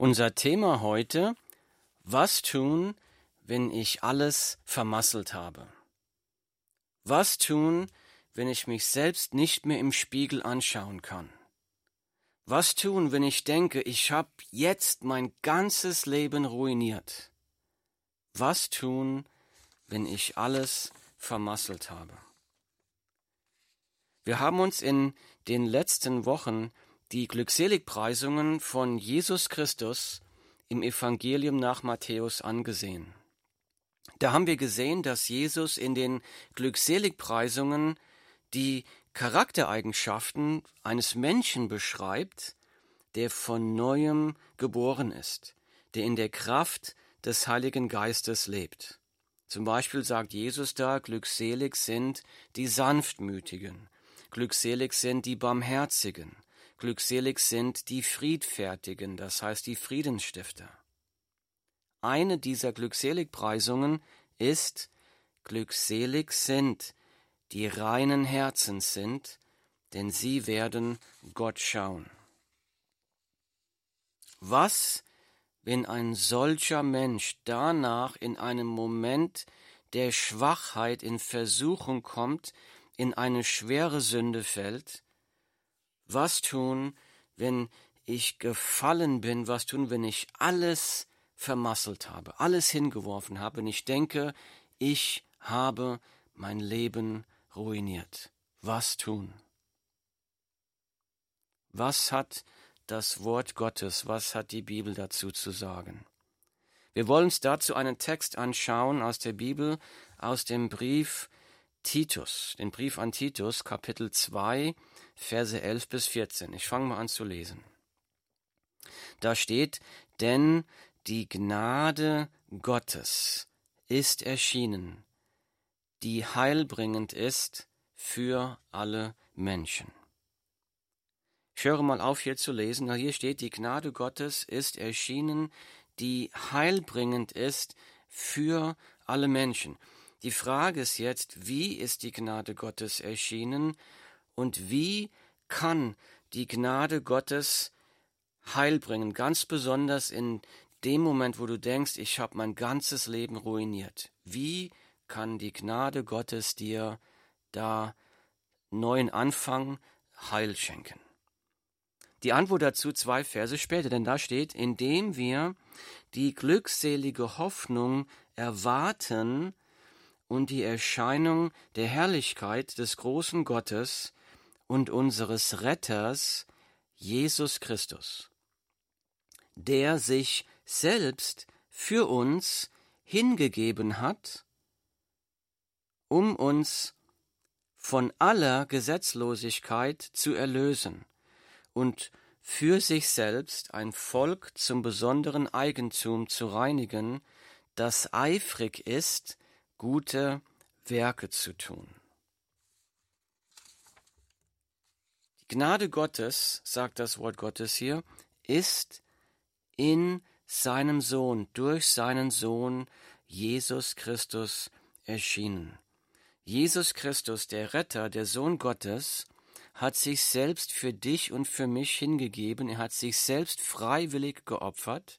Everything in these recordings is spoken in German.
Unser Thema heute, was tun, wenn ich alles vermasselt habe? Was tun, wenn ich mich selbst nicht mehr im Spiegel anschauen kann? Was tun, wenn ich denke, ich habe jetzt mein ganzes Leben ruiniert? Was tun, wenn ich alles vermasselt habe? Wir haben uns in den letzten Wochen die Glückseligpreisungen von Jesus Christus im Evangelium nach Matthäus angesehen. Da haben wir gesehen, dass Jesus in den Glückseligpreisungen die Charaktereigenschaften eines Menschen beschreibt, der von neuem geboren ist, der in der Kraft des Heiligen Geistes lebt. Zum Beispiel sagt Jesus da, glückselig sind die Sanftmütigen, glückselig sind die Barmherzigen, Glückselig sind die Friedfertigen, das heißt die Friedensstifter. Eine dieser Glückseligpreisungen ist Glückselig sind, die reinen Herzens sind, denn sie werden Gott schauen. Was, wenn ein solcher Mensch danach in einem Moment der Schwachheit in Versuchung kommt, in eine schwere Sünde fällt, was tun, wenn ich gefallen bin? Was tun, wenn ich alles vermasselt habe, alles hingeworfen habe, wenn ich denke, ich habe mein Leben ruiniert? Was tun? Was hat das Wort Gottes, was hat die Bibel dazu zu sagen? Wir wollen uns dazu einen Text anschauen aus der Bibel, aus dem Brief Titus, den Brief an Titus, Kapitel 2, Verse 11 bis 14. Ich fange mal an zu lesen. Da steht, denn die Gnade Gottes ist erschienen, die heilbringend ist für alle Menschen. Ich höre mal auf hier zu lesen. Hier steht, die Gnade Gottes ist erschienen, die heilbringend ist für alle Menschen. Die Frage ist jetzt, wie ist die Gnade Gottes erschienen und wie kann die Gnade Gottes Heil bringen, ganz besonders in dem Moment, wo du denkst, ich habe mein ganzes Leben ruiniert. Wie kann die Gnade Gottes dir da neuen Anfang, Heil schenken? Die Antwort dazu zwei Verse später, denn da steht, indem wir die glückselige Hoffnung erwarten, und die Erscheinung der Herrlichkeit des großen Gottes und unseres Retters Jesus Christus, der sich selbst für uns hingegeben hat, um uns von aller Gesetzlosigkeit zu erlösen und für sich selbst ein Volk zum besonderen Eigentum zu reinigen, das eifrig ist, gute Werke zu tun. Gnade Gottes, sagt das Wort Gottes hier, ist in seinem Sohn, durch seinen Sohn Jesus Christus erschienen. Jesus Christus, der Retter, der Sohn Gottes, hat sich selbst für dich und für mich hingegeben, er hat sich selbst freiwillig geopfert,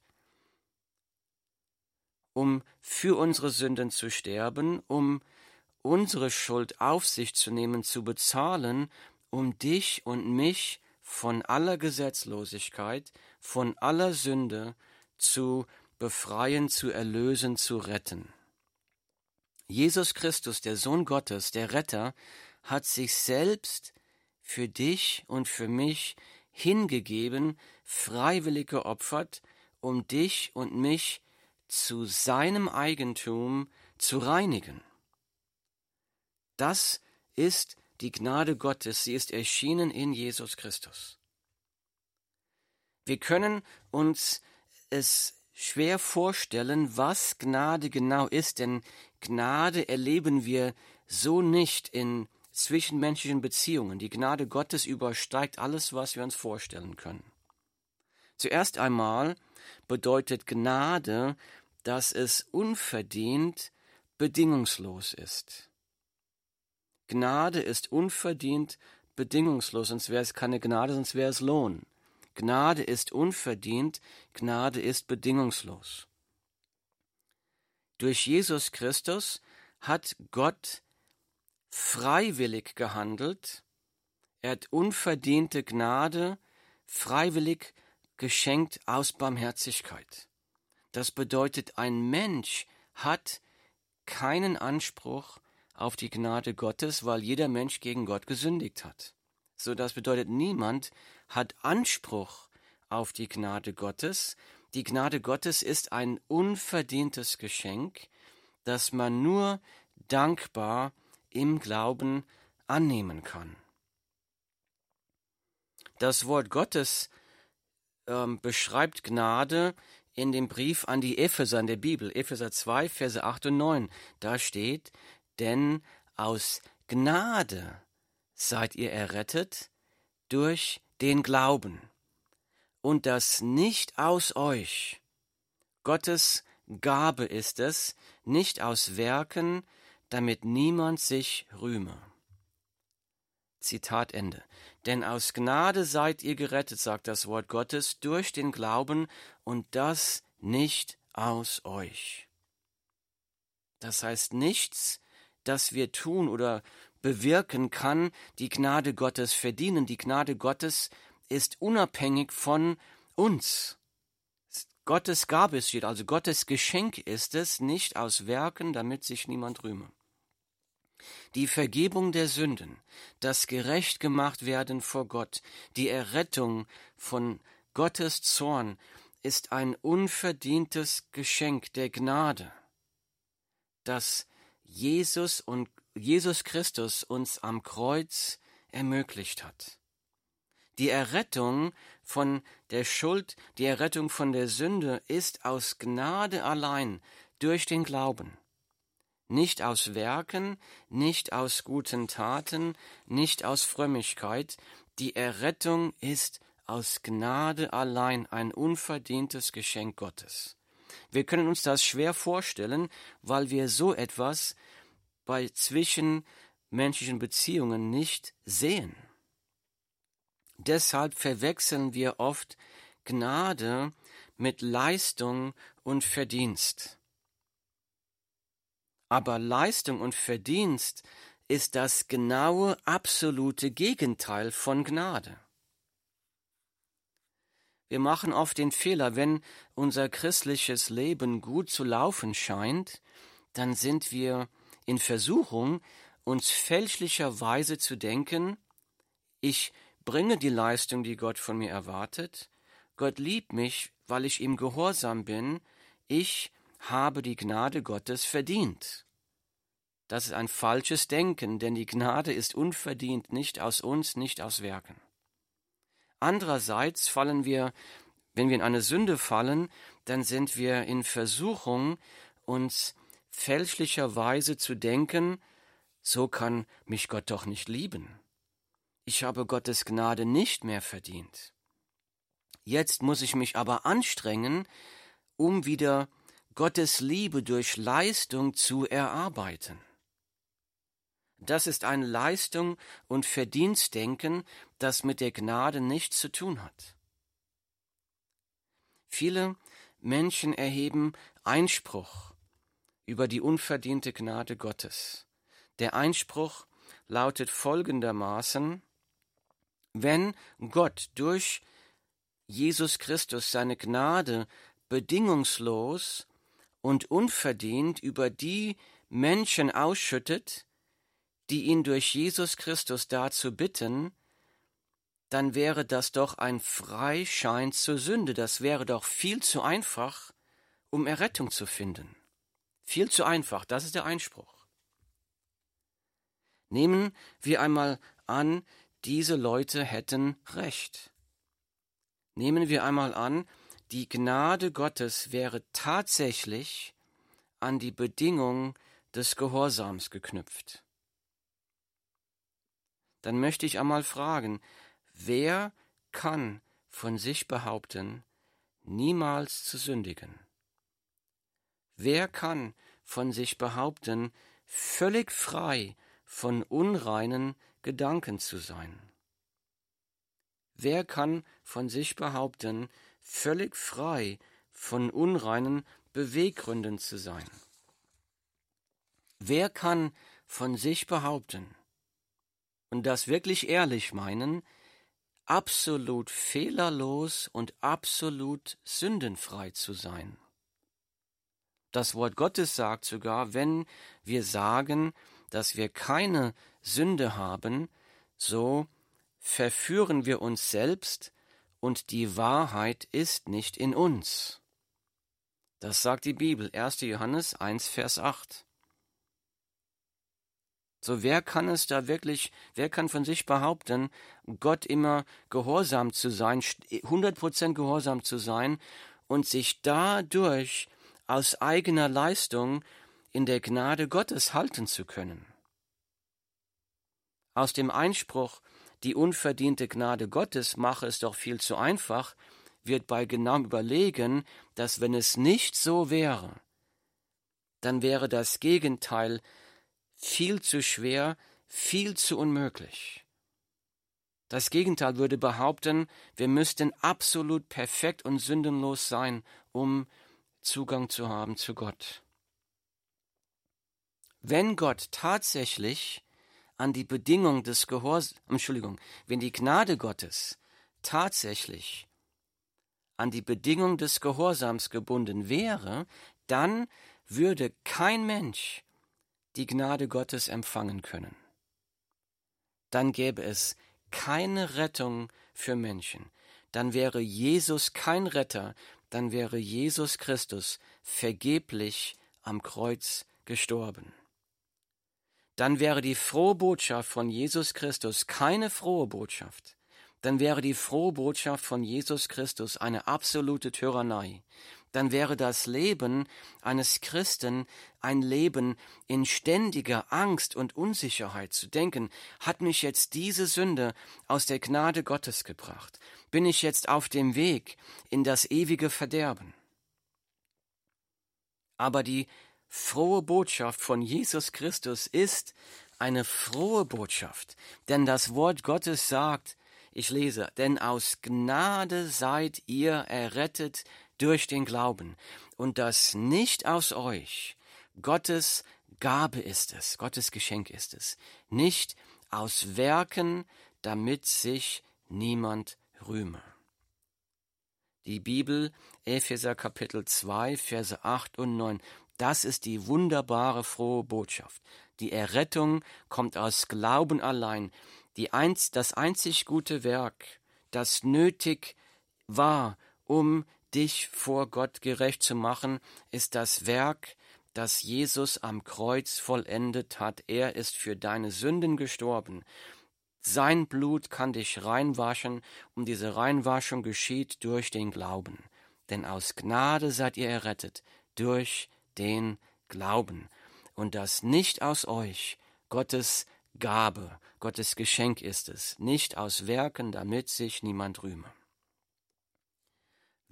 um für unsere Sünden zu sterben, um unsere Schuld auf sich zu nehmen, zu bezahlen, um dich und mich von aller Gesetzlosigkeit, von aller Sünde zu befreien, zu erlösen, zu retten. Jesus Christus, der Sohn Gottes, der Retter, hat sich selbst für dich und für mich hingegeben, freiwillig geopfert, um dich und mich zu seinem Eigentum zu reinigen. Das ist die Gnade Gottes, sie ist erschienen in Jesus Christus. Wir können uns es schwer vorstellen, was Gnade genau ist, denn Gnade erleben wir so nicht in zwischenmenschlichen Beziehungen. Die Gnade Gottes übersteigt alles, was wir uns vorstellen können. Zuerst einmal bedeutet Gnade, dass es unverdient bedingungslos ist. Gnade ist unverdient bedingungslos, sonst wäre es keine Gnade, sonst wäre es Lohn. Gnade ist unverdient, Gnade ist bedingungslos. Durch Jesus Christus hat Gott freiwillig gehandelt, er hat unverdiente Gnade freiwillig geschenkt aus Barmherzigkeit. Das bedeutet, ein Mensch hat keinen Anspruch auf die Gnade Gottes, weil jeder Mensch gegen Gott gesündigt hat. So das bedeutet, niemand hat Anspruch auf die Gnade Gottes. Die Gnade Gottes ist ein unverdientes Geschenk, das man nur dankbar im Glauben annehmen kann. Das Wort Gottes ähm, beschreibt Gnade in dem Brief an die Epheser in der Bibel, Epheser 2, Verse 8 und 9. Da steht, denn aus Gnade seid ihr errettet durch den Glauben. Und das nicht aus euch. Gottes Gabe ist es, nicht aus Werken, damit niemand sich rühme. Zitat Ende. Denn aus Gnade seid ihr gerettet, sagt das Wort Gottes, durch den Glauben und das nicht aus euch. Das heißt nichts, das wir tun oder bewirken kann, die Gnade Gottes verdienen. Die Gnade Gottes ist unabhängig von uns. Gottes Gabe ist steht, also Gottes Geschenk ist es, nicht aus Werken, damit sich niemand rühme. Die Vergebung der Sünden, das gerecht gemacht werden vor Gott, die Errettung von Gottes Zorn ist ein unverdientes Geschenk der Gnade, das Jesus und Jesus Christus uns am Kreuz ermöglicht hat. Die Errettung von der Schuld, die Errettung von der Sünde ist aus Gnade allein durch den Glauben. Nicht aus Werken, nicht aus guten Taten, nicht aus Frömmigkeit. Die Errettung ist aus Gnade allein ein unverdientes Geschenk Gottes. Wir können uns das schwer vorstellen, weil wir so etwas bei zwischenmenschlichen Beziehungen nicht sehen. Deshalb verwechseln wir oft Gnade mit Leistung und Verdienst. Aber Leistung und Verdienst ist das genaue, absolute Gegenteil von Gnade. Wir machen oft den Fehler, wenn unser christliches Leben gut zu laufen scheint, dann sind wir in Versuchung, uns fälschlicherweise zu denken, ich bringe die Leistung, die Gott von mir erwartet, Gott liebt mich, weil ich ihm gehorsam bin, ich habe die Gnade Gottes verdient. Das ist ein falsches Denken, denn die Gnade ist unverdient, nicht aus uns, nicht aus Werken. Andererseits fallen wir, wenn wir in eine Sünde fallen, dann sind wir in Versuchung, uns fälschlicherweise zu denken, so kann mich Gott doch nicht lieben. Ich habe Gottes Gnade nicht mehr verdient. Jetzt muss ich mich aber anstrengen, um wieder Gottes Liebe durch Leistung zu erarbeiten. Das ist ein Leistung und Verdienstdenken, das mit der Gnade nichts zu tun hat. Viele Menschen erheben Einspruch über die unverdiente Gnade Gottes. Der Einspruch lautet folgendermaßen Wenn Gott durch Jesus Christus seine Gnade bedingungslos und unverdient über die Menschen ausschüttet, die ihn durch Jesus Christus dazu bitten, dann wäre das doch ein Freischein zur Sünde, das wäre doch viel zu einfach, um Errettung zu finden. Viel zu einfach, das ist der Einspruch. Nehmen wir einmal an, diese Leute hätten Recht. Nehmen wir einmal an, die Gnade Gottes wäre tatsächlich an die Bedingung des Gehorsams geknüpft dann möchte ich einmal fragen, wer kann von sich behaupten, niemals zu sündigen? Wer kann von sich behaupten, völlig frei von unreinen Gedanken zu sein? Wer kann von sich behaupten, völlig frei von unreinen Beweggründen zu sein? Wer kann von sich behaupten und das wirklich ehrlich meinen, absolut fehlerlos und absolut sündenfrei zu sein? Das Wort Gottes sagt sogar, wenn wir sagen, dass wir keine Sünde haben, so verführen wir uns selbst und die Wahrheit ist nicht in uns. Das sagt die Bibel, 1. Johannes 1, Vers 8. So wer kann es da wirklich, wer kann von sich behaupten, Gott immer gehorsam zu sein, 100% gehorsam zu sein und sich dadurch aus eigener Leistung in der Gnade Gottes halten zu können? Aus dem Einspruch, die unverdiente Gnade Gottes mache es doch viel zu einfach, wird bei genauem Überlegen, dass wenn es nicht so wäre, dann wäre das Gegenteil viel zu schwer, viel zu unmöglich. Das Gegenteil würde behaupten, wir müssten absolut perfekt und sündenlos sein, um Zugang zu haben zu Gott. Wenn Gott tatsächlich an die Bedingung des Gehorsams, Entschuldigung, wenn die Gnade Gottes tatsächlich an die Bedingung des Gehorsams gebunden wäre, dann würde kein Mensch die Gnade Gottes empfangen können. Dann gäbe es keine Rettung für Menschen. Dann wäre Jesus kein Retter, dann wäre Jesus Christus vergeblich am Kreuz gestorben dann wäre die frohe Botschaft von Jesus Christus keine frohe Botschaft. Dann wäre die frohe Botschaft von Jesus Christus eine absolute Tyrannei. Dann wäre das Leben eines Christen ein Leben in ständiger Angst und Unsicherheit zu denken, hat mich jetzt diese Sünde aus der Gnade Gottes gebracht? Bin ich jetzt auf dem Weg in das ewige Verderben? Aber die frohe Botschaft von Jesus Christus ist eine frohe Botschaft, denn das Wort Gottes sagt, ich lese, denn aus Gnade seid ihr errettet durch den Glauben, und das nicht aus euch, Gottes Gabe ist es, Gottes Geschenk ist es, nicht aus Werken, damit sich niemand rühme. Die Bibel, Epheser Kapitel 2, Verse 8 und 9, das ist die wunderbare frohe Botschaft. Die Errettung kommt aus Glauben allein. Die einz, das einzig gute Werk, das nötig war, um dich vor Gott gerecht zu machen, ist das Werk, das Jesus am Kreuz vollendet hat. Er ist für deine Sünden gestorben. Sein Blut kann dich reinwaschen, und diese Reinwaschung geschieht durch den Glauben. Denn aus Gnade seid ihr errettet, durch den Glauben. Und das nicht aus euch, Gottes Gabe, Gottes Geschenk ist es, nicht aus Werken, damit sich niemand rühme.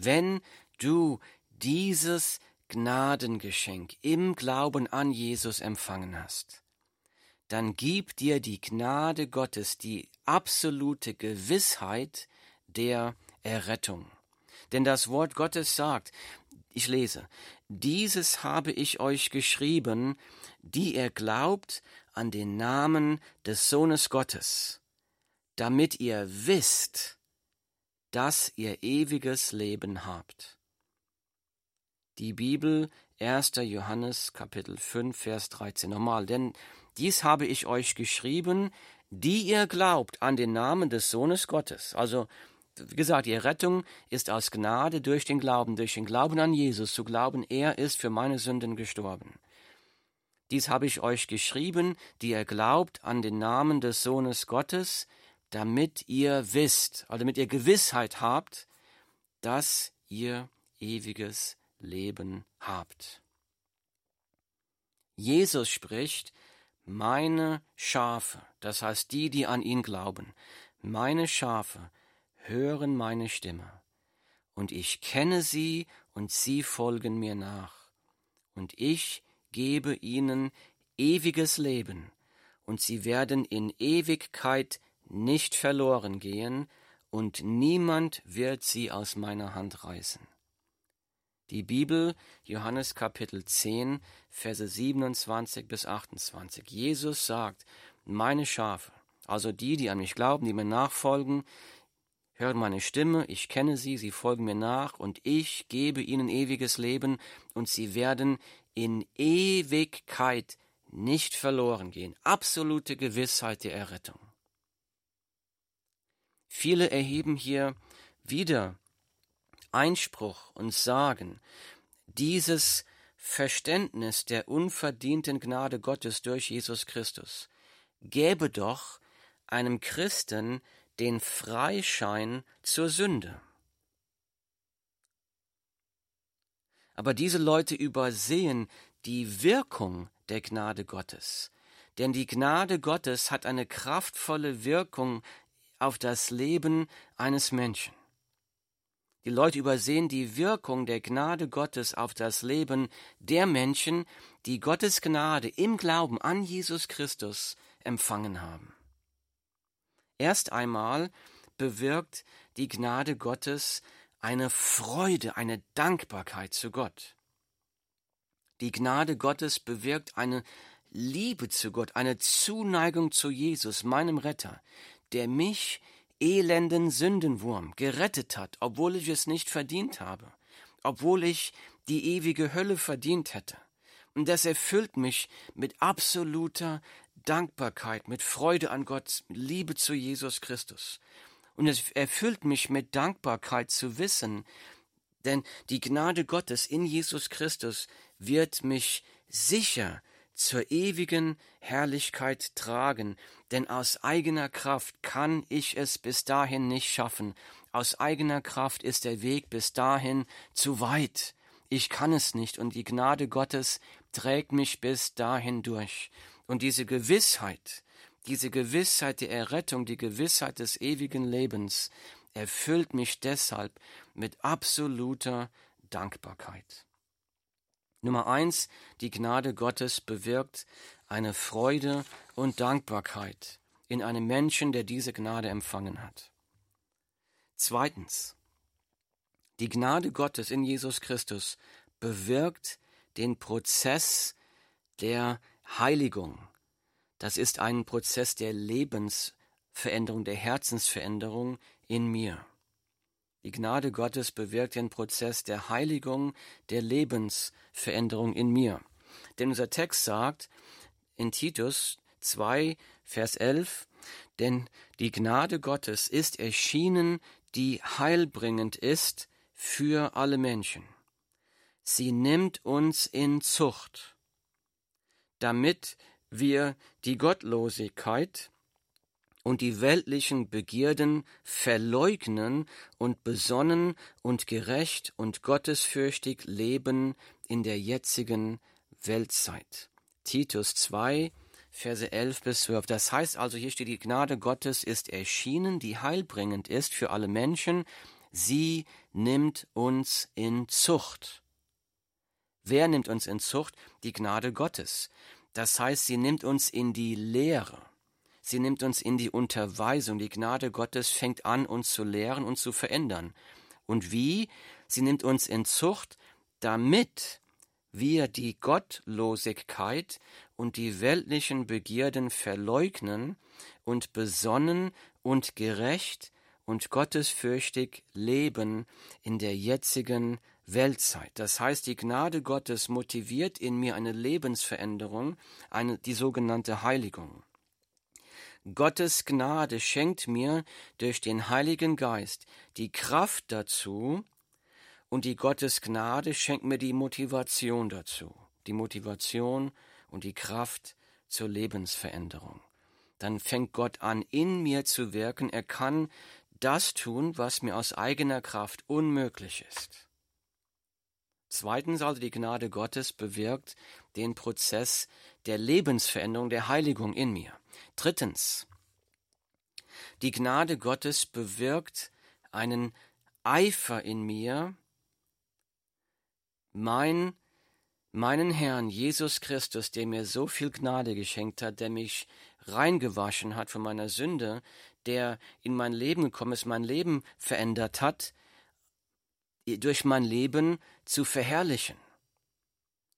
Wenn du dieses Gnadengeschenk im Glauben an Jesus empfangen hast, dann gib dir die Gnade Gottes die absolute Gewissheit der Errettung. Denn das Wort Gottes sagt, ich lese, dieses habe ich euch geschrieben, die ihr glaubt an den Namen des Sohnes Gottes, damit ihr wisst, dass ihr ewiges Leben habt. Die Bibel 1. Johannes Kapitel 5 Vers 13 nochmal, denn dies habe ich euch geschrieben, die ihr glaubt an den Namen des Sohnes Gottes. Also wie gesagt, die Rettung ist aus Gnade durch den Glauben, durch den Glauben an Jesus, zu glauben, er ist für meine Sünden gestorben. Dies habe ich euch geschrieben, die ihr glaubt an den Namen des Sohnes Gottes, damit ihr wisst, also damit ihr Gewissheit habt, dass ihr ewiges Leben habt. Jesus spricht, meine Schafe, das heißt die, die an ihn glauben, meine Schafe hören meine Stimme, und ich kenne sie, und sie folgen mir nach, und ich gebe ihnen ewiges Leben, und sie werden in Ewigkeit nicht verloren gehen, und niemand wird sie aus meiner Hand reißen. Die Bibel, Johannes Kapitel 10, Verse 27 bis 28. Jesus sagt, meine Schafe, also die, die an mich glauben, die mir nachfolgen, hören meine Stimme, ich kenne sie, sie folgen mir nach, und ich gebe ihnen ewiges Leben, und sie werden in Ewigkeit nicht verloren gehen. Absolute Gewissheit der Errettung. Viele erheben hier wieder Einspruch und sagen, dieses Verständnis der unverdienten Gnade Gottes durch Jesus Christus gäbe doch einem Christen den Freischein zur Sünde. Aber diese Leute übersehen die Wirkung der Gnade Gottes. Denn die Gnade Gottes hat eine kraftvolle Wirkung auf das Leben eines Menschen. Die Leute übersehen die Wirkung der Gnade Gottes auf das Leben der Menschen, die Gottes Gnade im Glauben an Jesus Christus empfangen haben. Erst einmal bewirkt die Gnade Gottes eine Freude, eine Dankbarkeit zu Gott. Die Gnade Gottes bewirkt eine Liebe zu Gott, eine Zuneigung zu Jesus, meinem Retter, der mich elenden Sündenwurm gerettet hat, obwohl ich es nicht verdient habe, obwohl ich die ewige Hölle verdient hätte. Und das erfüllt mich mit absoluter Dankbarkeit, mit Freude an Gott, Liebe zu Jesus Christus. Und es erfüllt mich mit Dankbarkeit zu wissen, denn die Gnade Gottes in Jesus Christus wird mich sicher zur ewigen Herrlichkeit tragen, denn aus eigener Kraft kann ich es bis dahin nicht schaffen, aus eigener Kraft ist der Weg bis dahin zu weit, ich kann es nicht, und die Gnade Gottes trägt mich bis dahin durch. Und diese Gewissheit, diese Gewissheit der Errettung, die Gewissheit des ewigen Lebens, erfüllt mich deshalb mit absoluter Dankbarkeit. Nummer eins, die Gnade Gottes bewirkt eine Freude und Dankbarkeit in einem Menschen, der diese Gnade empfangen hat. Zweitens, die Gnade Gottes in Jesus Christus bewirkt den Prozess der Heiligung. Das ist ein Prozess der Lebensveränderung, der Herzensveränderung in mir. Die Gnade Gottes bewirkt den Prozess der Heiligung, der Lebensveränderung in mir. Denn unser Text sagt in Titus 2, Vers 11, denn die Gnade Gottes ist erschienen, die heilbringend ist für alle Menschen. Sie nimmt uns in Zucht, damit wir die Gottlosigkeit, und die weltlichen Begierden verleugnen und besonnen und gerecht und gottesfürchtig leben in der jetzigen Weltzeit. Titus 2, Verse 11 bis 12. Das heißt also, hier steht, die Gnade Gottes ist erschienen, die heilbringend ist für alle Menschen. Sie nimmt uns in Zucht. Wer nimmt uns in Zucht? Die Gnade Gottes. Das heißt, sie nimmt uns in die Lehre. Sie nimmt uns in die Unterweisung. Die Gnade Gottes fängt an, uns zu lehren und zu verändern. Und wie? Sie nimmt uns in Zucht, damit wir die Gottlosigkeit und die weltlichen Begierden verleugnen und besonnen und gerecht und gottesfürchtig leben in der jetzigen Weltzeit. Das heißt, die Gnade Gottes motiviert in mir eine Lebensveränderung, eine, die sogenannte Heiligung. Gottes Gnade schenkt mir durch den Heiligen Geist die Kraft dazu und die Gottes Gnade schenkt mir die Motivation dazu, die Motivation und die Kraft zur Lebensveränderung. Dann fängt Gott an, in mir zu wirken. Er kann das tun, was mir aus eigener Kraft unmöglich ist. Zweitens also die Gnade Gottes bewirkt den Prozess der Lebensveränderung, der Heiligung in mir. Drittens, die Gnade Gottes bewirkt einen Eifer in mir, mein, meinen Herrn Jesus Christus, der mir so viel Gnade geschenkt hat, der mich reingewaschen hat von meiner Sünde, der in mein Leben gekommen ist, mein Leben verändert hat, durch mein Leben zu verherrlichen.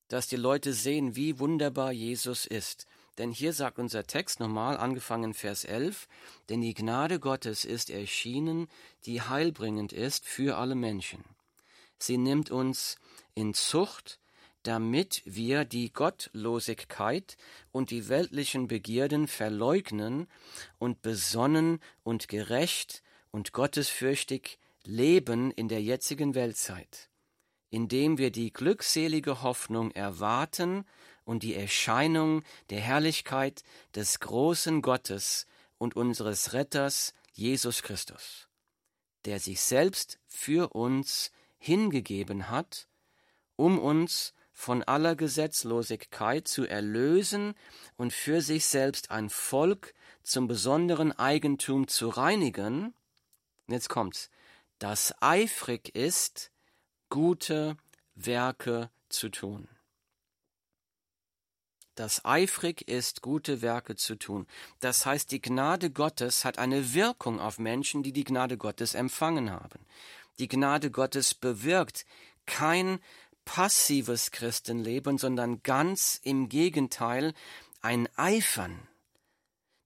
Dass die Leute sehen, wie wunderbar Jesus ist. Denn hier sagt unser Text nochmal, angefangen Vers 11, denn die Gnade Gottes ist erschienen, die heilbringend ist für alle Menschen. Sie nimmt uns in Zucht, damit wir die Gottlosigkeit und die weltlichen Begierden verleugnen und besonnen und gerecht und gottesfürchtig leben in der jetzigen Weltzeit, indem wir die glückselige Hoffnung erwarten und die Erscheinung der Herrlichkeit des großen Gottes und unseres Retters Jesus Christus, der sich selbst für uns hingegeben hat, um uns von aller Gesetzlosigkeit zu erlösen und für sich selbst ein Volk zum besonderen Eigentum zu reinigen. jetzt kommt's, das eifrig ist, gute Werke zu tun. Das eifrig ist, gute Werke zu tun. Das heißt, die Gnade Gottes hat eine Wirkung auf Menschen, die die Gnade Gottes empfangen haben. Die Gnade Gottes bewirkt kein passives Christenleben, sondern ganz im Gegenteil ein Eifern.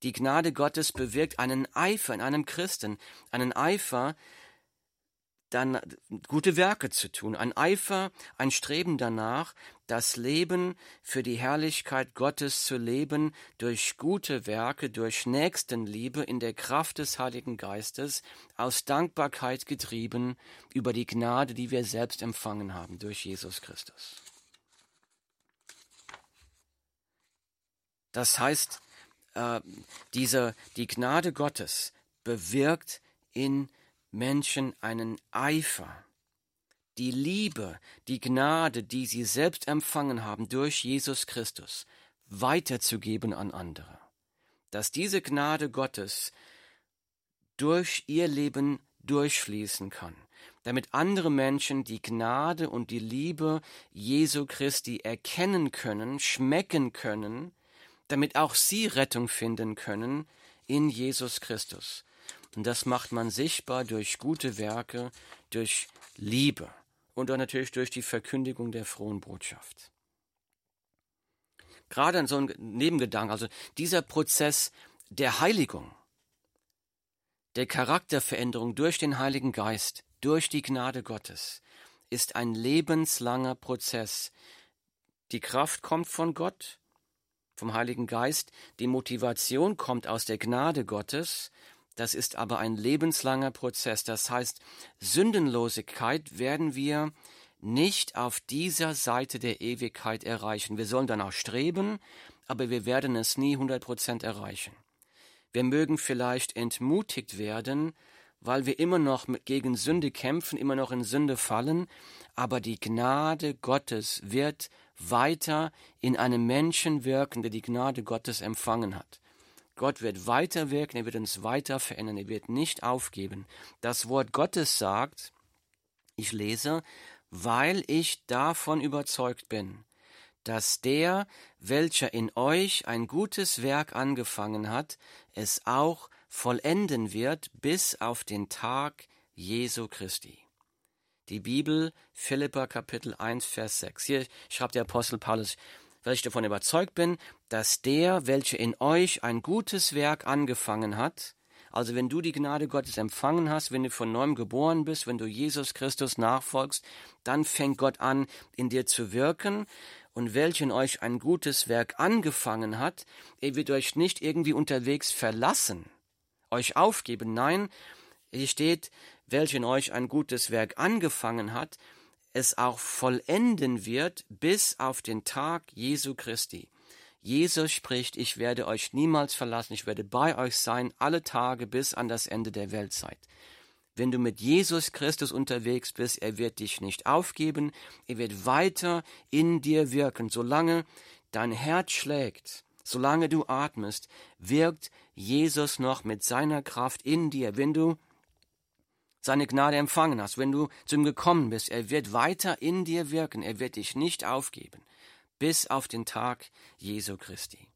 Die Gnade Gottes bewirkt einen Eifer in einem Christen, einen Eifer, dann gute Werke zu tun, ein Eifer, ein Streben danach, das Leben für die Herrlichkeit Gottes zu leben, durch gute Werke, durch Nächstenliebe in der Kraft des Heiligen Geistes, aus Dankbarkeit getrieben über die Gnade, die wir selbst empfangen haben durch Jesus Christus. Das heißt, äh, diese, die Gnade Gottes bewirkt in Menschen einen Eifer, die Liebe, die Gnade, die sie selbst empfangen haben durch Jesus Christus, weiterzugeben an andere. Dass diese Gnade Gottes durch ihr Leben durchfließen kann, damit andere Menschen die Gnade und die Liebe Jesu Christi erkennen können, schmecken können, damit auch sie Rettung finden können in Jesus Christus. Und das macht man sichtbar durch gute Werke, durch Liebe und dann natürlich durch die Verkündigung der frohen Botschaft. Gerade so ein Nebengedanke, also dieser Prozess der Heiligung, der Charakterveränderung durch den Heiligen Geist, durch die Gnade Gottes, ist ein lebenslanger Prozess. Die Kraft kommt von Gott, vom Heiligen Geist, die Motivation kommt aus der Gnade Gottes das ist aber ein lebenslanger Prozess. Das heißt, Sündenlosigkeit werden wir nicht auf dieser Seite der Ewigkeit erreichen. Wir sollen danach streben, aber wir werden es nie 100 Prozent erreichen. Wir mögen vielleicht entmutigt werden, weil wir immer noch gegen Sünde kämpfen, immer noch in Sünde fallen, aber die Gnade Gottes wird weiter in einem Menschen wirken, der die Gnade Gottes empfangen hat. Gott wird weiter wirken, er wird uns weiter verändern, er wird nicht aufgeben. Das Wort Gottes sagt, ich lese, weil ich davon überzeugt bin, dass der, welcher in euch ein gutes Werk angefangen hat, es auch vollenden wird bis auf den Tag Jesu Christi. Die Bibel, Philippa Kapitel 1, Vers 6. Hier schreibt der Apostel Paulus, weil ich davon überzeugt bin, dass der, welcher in euch ein gutes Werk angefangen hat, also wenn du die Gnade Gottes empfangen hast, wenn du von neuem geboren bist, wenn du Jesus Christus nachfolgst, dann fängt Gott an, in dir zu wirken. Und welcher in euch ein gutes Werk angefangen hat, er wird euch nicht irgendwie unterwegs verlassen, euch aufgeben. Nein, hier steht, welcher in euch ein gutes Werk angefangen hat, es auch vollenden wird bis auf den Tag Jesu Christi. Jesus spricht, ich werde euch niemals verlassen, ich werde bei euch sein alle Tage bis an das Ende der Weltzeit. Wenn du mit Jesus Christus unterwegs bist, er wird dich nicht aufgeben, er wird weiter in dir wirken. Solange dein Herz schlägt, solange du atmest, wirkt Jesus noch mit seiner Kraft in dir. Wenn du seine Gnade empfangen hast, wenn du zu ihm gekommen bist, er wird weiter in dir wirken, er wird dich nicht aufgeben, bis auf den Tag Jesu Christi.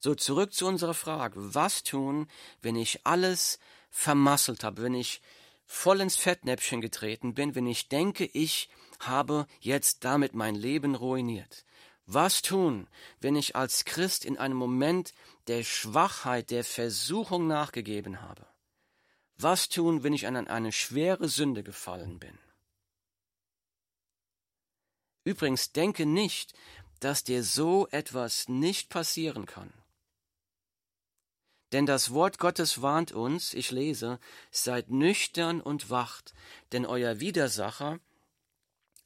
So zurück zu unserer Frage. Was tun, wenn ich alles vermasselt habe, wenn ich voll ins Fettnäpfchen getreten bin, wenn ich denke, ich habe jetzt damit mein Leben ruiniert? Was tun, wenn ich als Christ in einem Moment der Schwachheit, der Versuchung nachgegeben habe? Was tun, wenn ich an eine schwere Sünde gefallen bin? Übrigens, denke nicht, dass dir so etwas nicht passieren kann. Denn das Wort Gottes warnt uns, ich lese, seid nüchtern und wacht, denn euer Widersacher,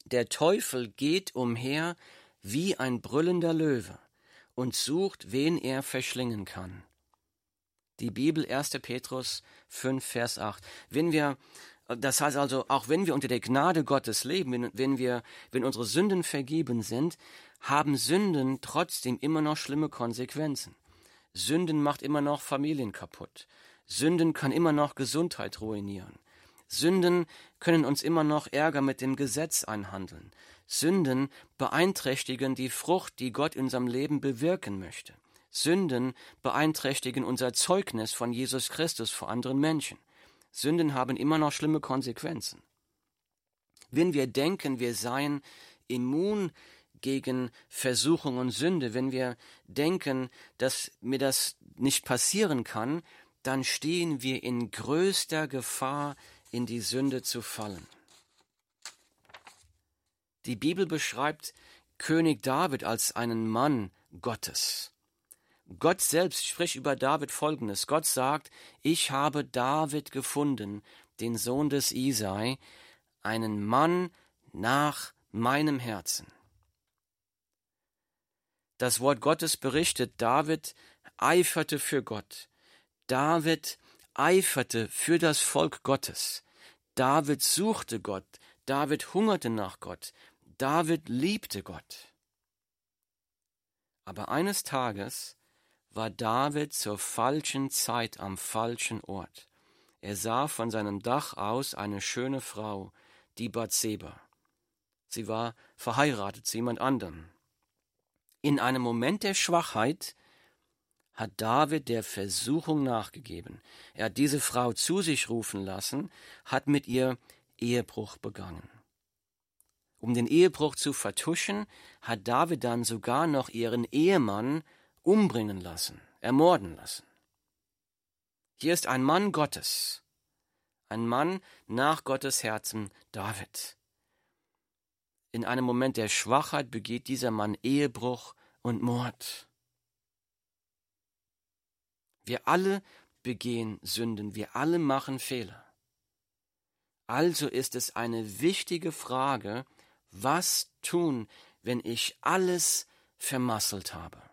der Teufel, geht umher wie ein brüllender Löwe und sucht, wen er verschlingen kann. Die Bibel 1. Petrus 5, Vers 8. Wenn wir, das heißt also, auch wenn wir unter der Gnade Gottes leben, wenn wir, wenn unsere Sünden vergeben sind, haben Sünden trotzdem immer noch schlimme Konsequenzen. Sünden macht immer noch Familien kaputt. Sünden kann immer noch Gesundheit ruinieren. Sünden können uns immer noch Ärger mit dem Gesetz einhandeln. Sünden beeinträchtigen die Frucht, die Gott in unserem Leben bewirken möchte. Sünden beeinträchtigen unser Zeugnis von Jesus Christus vor anderen Menschen. Sünden haben immer noch schlimme Konsequenzen. Wenn wir denken, wir seien immun gegen Versuchung und Sünde, wenn wir denken, dass mir das nicht passieren kann, dann stehen wir in größter Gefahr, in die Sünde zu fallen. Die Bibel beschreibt König David als einen Mann Gottes. Gott selbst spricht über David folgendes. Gott sagt, ich habe David gefunden, den Sohn des Isai, einen Mann nach meinem Herzen. Das Wort Gottes berichtet, David eiferte für Gott. David eiferte für das Volk Gottes. David suchte Gott. David hungerte nach Gott. David liebte Gott. Aber eines Tages war David zur falschen Zeit am falschen Ort. Er sah von seinem Dach aus eine schöne Frau, die Bathseba. Sie war verheiratet zu jemand anderem. In einem Moment der Schwachheit hat David der Versuchung nachgegeben. Er hat diese Frau zu sich rufen lassen, hat mit ihr Ehebruch begangen. Um den Ehebruch zu vertuschen, hat David dann sogar noch ihren Ehemann umbringen lassen, ermorden lassen. Hier ist ein Mann Gottes, ein Mann nach Gottes Herzen, David. In einem Moment der Schwachheit begeht dieser Mann Ehebruch und Mord. Wir alle begehen Sünden, wir alle machen Fehler. Also ist es eine wichtige Frage, was tun, wenn ich alles vermasselt habe?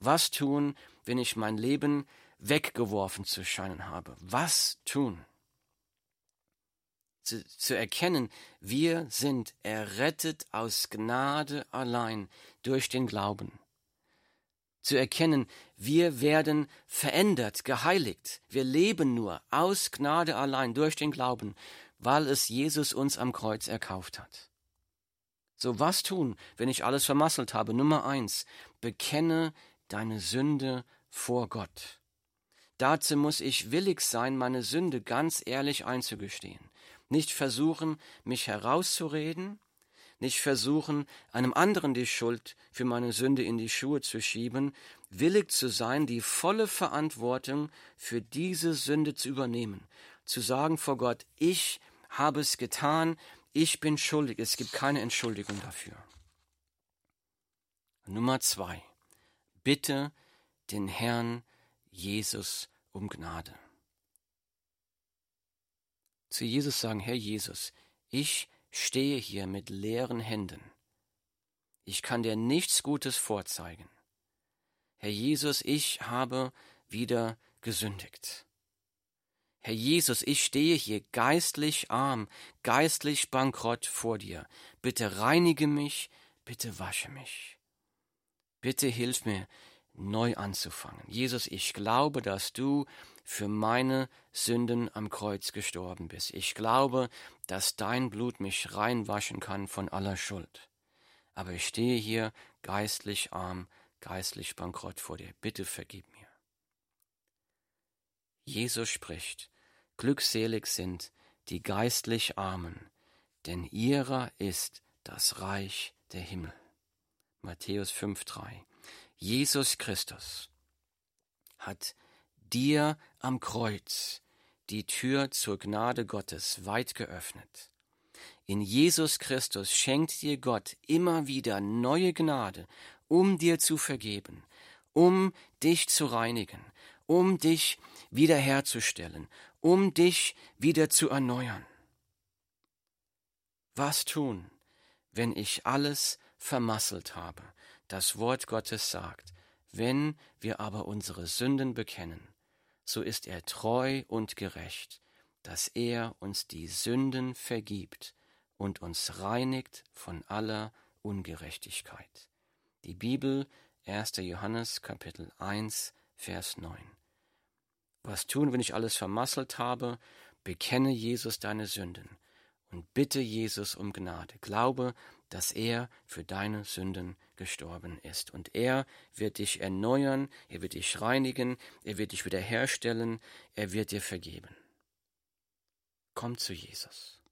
Was tun, wenn ich mein Leben weggeworfen zu scheinen habe? Was tun? zu, zu erkennen, wir sind errettet aus Gnade allein durch den Glauben. Zu erkennen, wir werden verändert, geheiligt. Wir leben nur aus Gnade allein durch den Glauben, weil es Jesus uns am Kreuz erkauft hat. So was tun, wenn ich alles vermasselt habe? Nummer eins, bekenne deine Sünde vor Gott. Dazu muss ich willig sein, meine Sünde ganz ehrlich einzugestehen nicht versuchen, mich herauszureden, nicht versuchen, einem anderen die Schuld für meine Sünde in die Schuhe zu schieben, willig zu sein, die volle Verantwortung für diese Sünde zu übernehmen, zu sagen vor Gott, ich habe es getan, ich bin schuldig, es gibt keine Entschuldigung dafür. Nummer zwei, bitte den Herrn Jesus um Gnade zu Jesus sagen, Herr Jesus, ich stehe hier mit leeren Händen. Ich kann dir nichts Gutes vorzeigen. Herr Jesus, ich habe wieder gesündigt. Herr Jesus, ich stehe hier geistlich arm, geistlich bankrott vor dir. Bitte reinige mich, bitte wasche mich. Bitte hilf mir, neu anzufangen. Jesus, ich glaube, dass du für meine Sünden am Kreuz gestorben bist. Ich glaube, dass dein Blut mich reinwaschen kann von aller Schuld. Aber ich stehe hier geistlich arm, geistlich bankrott vor dir. Bitte vergib mir. Jesus spricht, glückselig sind die geistlich Armen, denn ihrer ist das Reich der Himmel. Matthäus 5,3. Jesus Christus hat dir am Kreuz die Tür zur Gnade Gottes weit geöffnet. In Jesus Christus schenkt dir Gott immer wieder neue Gnade, um dir zu vergeben, um dich zu reinigen, um dich wiederherzustellen, um dich wieder zu erneuern. Was tun, wenn ich alles vermasselt habe? Das Wort Gottes sagt, wenn wir aber unsere Sünden bekennen, so ist er treu und gerecht, dass er uns die Sünden vergibt und uns reinigt von aller Ungerechtigkeit. Die Bibel 1. Johannes Kapitel 1 Vers 9. Was tun, wenn ich alles vermasselt habe? Bekenne Jesus deine Sünden und bitte Jesus um Gnade. Glaube, dass er für deine Sünden gestorben ist. Und er wird dich erneuern, er wird dich reinigen, er wird dich wiederherstellen, er wird dir vergeben. Komm zu Jesus.